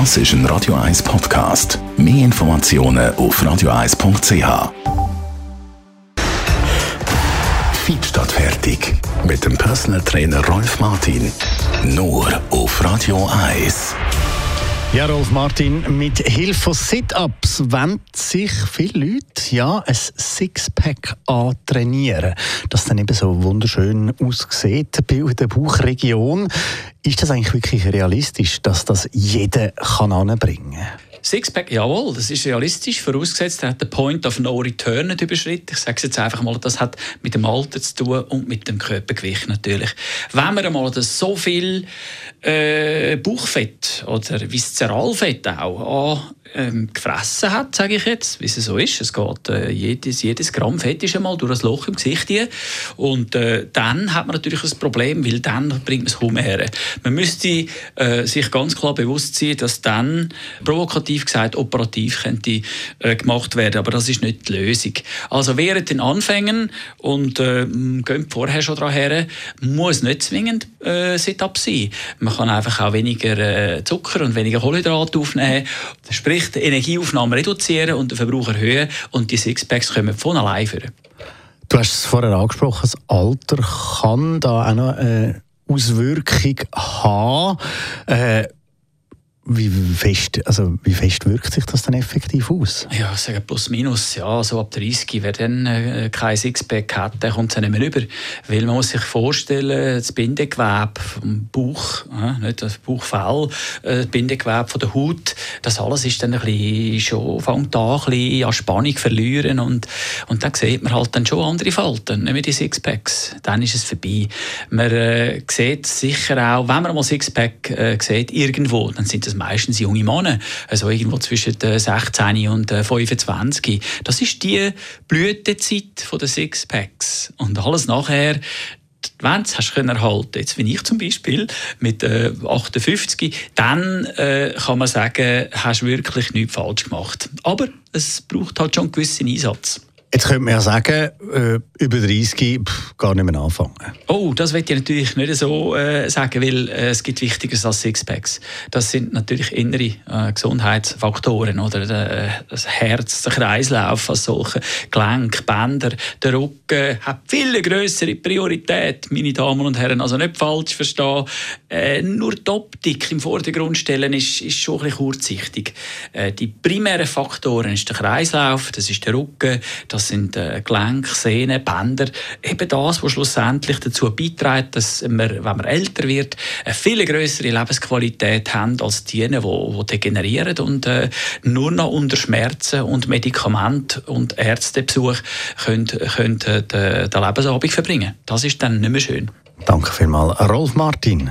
Das ist ein Radio 1 Podcast. Mehr Informationen auf radio1.ch. Feed statt fertig. Mit dem Personal Trainer Rolf Martin. Nur auf Radio 1. Ja, Rolf Martin, mit Hilfe von Sit-Ups wollen sich viele Leute ja, ein Sixpack antrainieren. Das dann eben so wunderschön aussieht bei der Bauchregion. Ist das eigentlich wirklich realistisch, dass das jeder kann anbringen kann? Sixpack, jawohl, das ist realistisch, vorausgesetzt, er hat den Point of No Return nicht überschritten. Ich sage es jetzt einfach mal, das hat mit dem Alter zu tun und mit dem Körpergewicht natürlich. Wenn man einmal so viel äh, Bauchfett oder Viszeralfett auch ähm, gefressen hat, sage ich jetzt, wie es so ist. Es geht, äh, jedes, jedes Gramm Fett ist einmal durch das Loch im Gesicht hier. Und äh, dann hat man natürlich ein Problem, weil dann bringt man es kaum her. Man müsste äh, sich ganz klar bewusst sein, dass dann, provokativ gesagt, operativ könnte äh, gemacht werden. Aber das ist nicht die Lösung. Also während den Anfängen und äh, gehen vorher schon daran her, muss nicht zwingend äh, Sit-Up sein. Man kann einfach auch weniger äh, Zucker und weniger Kohlenhydrate aufnehmen. Sprich, die Energieaufnahme reduzieren und den Verbrauch erhöhen und die Sixpacks kommen von allein führen. Du hast es vorher angesprochen, das Alter kann da auch noch eine Auswirkung haben. Äh, wie fest, also wie fest wirkt sich das dann effektiv aus? Ja, sagen plus minus. Ja, so ab 30, wer dann äh, kein Sixpack hat, der kommt es nicht mehr rüber. Weil man muss sich vorstellen, das Bindegewebe vom Bauch, äh, nicht das Bauchfell, äh, das Bindegewebe von der Haut, das alles ist dann ein bisschen, schon, fängt an, ein bisschen an Spannung verlieren und, und dann sieht man halt dann schon andere Falten, nicht mehr die Sixpacks. Dann ist es vorbei. Man äh, sieht sicher auch, wenn man mal Sixpack äh, sieht, irgendwo, dann sind das das meistens junge Männer, also irgendwo zwischen 16 und 25. Das ist die Blütezeit der Sixpacks. Und alles nachher, wenn du es erhalten jetzt wie ich zum Beispiel mit äh, 58, dann äh, kann man sagen, hast du wirklich nichts falsch gemacht. Aber es braucht halt schon einen gewissen Einsatz. Jetzt könnte man ja sagen, äh, über 30 pff, gar nicht mehr anfangen. Oh, das will ich natürlich nicht so äh, sagen, weil äh, es gibt Wichtigeres als Sixpacks. Das sind natürlich innere äh, Gesundheitsfaktoren, oder äh, das Herz, der Kreislauf als solche, Gelenk, Bänder, der Rücken hat viel größere Priorität, meine Damen und Herren. Also nicht falsch verstehen. Äh, nur die Optik im Vordergrund stellen ist, ist schon ein bisschen kurzsichtig. Die primären Faktoren ist der Kreislauf, das ist der Rücken, das das sind äh, Gelenke, Sehnen, Bänder. Eben das, was schlussendlich dazu beiträgt, dass wir, wenn man älter wird, eine viel größere Lebensqualität haben als die, die, die degenerieren und äh, nur noch unter Schmerzen und Medikament und Ärztebesuch können, können äh, den, den Lebensabend verbringen. Das ist dann nicht mehr schön. Danke vielmals, Rolf Martin.